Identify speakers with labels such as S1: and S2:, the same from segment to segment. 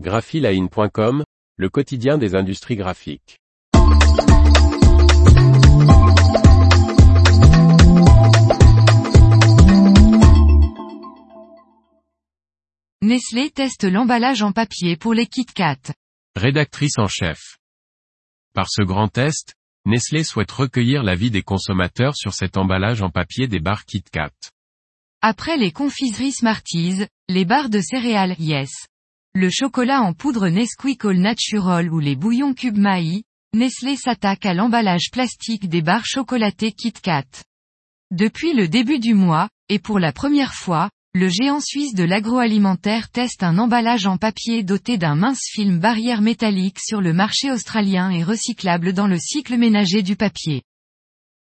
S1: graphiline.com, le quotidien des industries graphiques.
S2: Nestlé teste l'emballage en papier pour les Kit Kat.
S1: Rédactrice en chef. Par ce grand test, Nestlé souhaite recueillir l'avis des consommateurs sur cet emballage en papier des barres Kit Kat.
S2: Après les confiseries Smarties, les barres de céréales Yes, le chocolat en poudre Nesquik Natural ou les bouillons Cube Maï, Nestlé s'attaque à l'emballage plastique des barres chocolatées Kit Kat. Depuis le début du mois, et pour la première fois, le géant suisse de l'agroalimentaire teste un emballage en papier doté d'un mince film barrière métallique sur le marché australien et recyclable dans le cycle ménager du papier.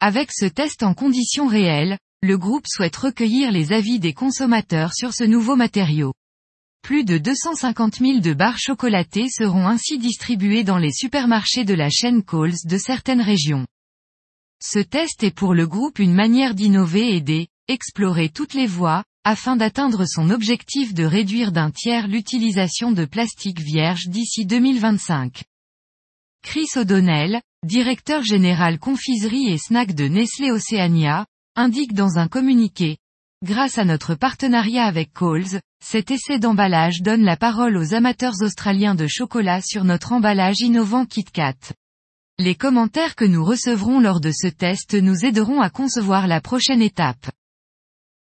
S2: Avec ce test en conditions réelles, le groupe souhaite recueillir les avis des consommateurs sur ce nouveau matériau. Plus de 250 000 de barres chocolatées seront ainsi distribuées dans les supermarchés de la chaîne Coles de certaines régions. Ce test est pour le groupe une manière d'innover et d'explorer toutes les voies, afin d'atteindre son objectif de réduire d'un tiers l'utilisation de plastique vierge d'ici 2025. Chris O'Donnell, directeur général confiserie et snack de Nestlé Oceania, indique dans un communiqué. Grâce à notre partenariat avec Coles, cet essai d'emballage donne la parole aux amateurs australiens de chocolat sur notre emballage innovant KitKat. Les commentaires que nous recevrons lors de ce test nous aideront à concevoir la prochaine étape.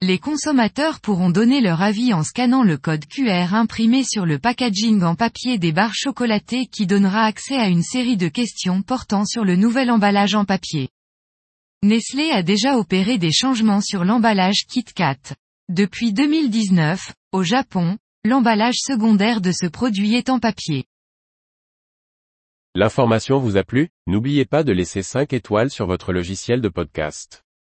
S2: Les consommateurs pourront donner leur avis en scannant le code QR imprimé sur le packaging en papier des barres chocolatées qui donnera accès à une série de questions portant sur le nouvel emballage en papier. Nestlé a déjà opéré des changements sur l'emballage KitKat. Depuis 2019, au Japon, l'emballage secondaire de ce produit est en papier.
S1: L'information vous a plu? N'oubliez pas de laisser 5 étoiles sur votre logiciel de podcast.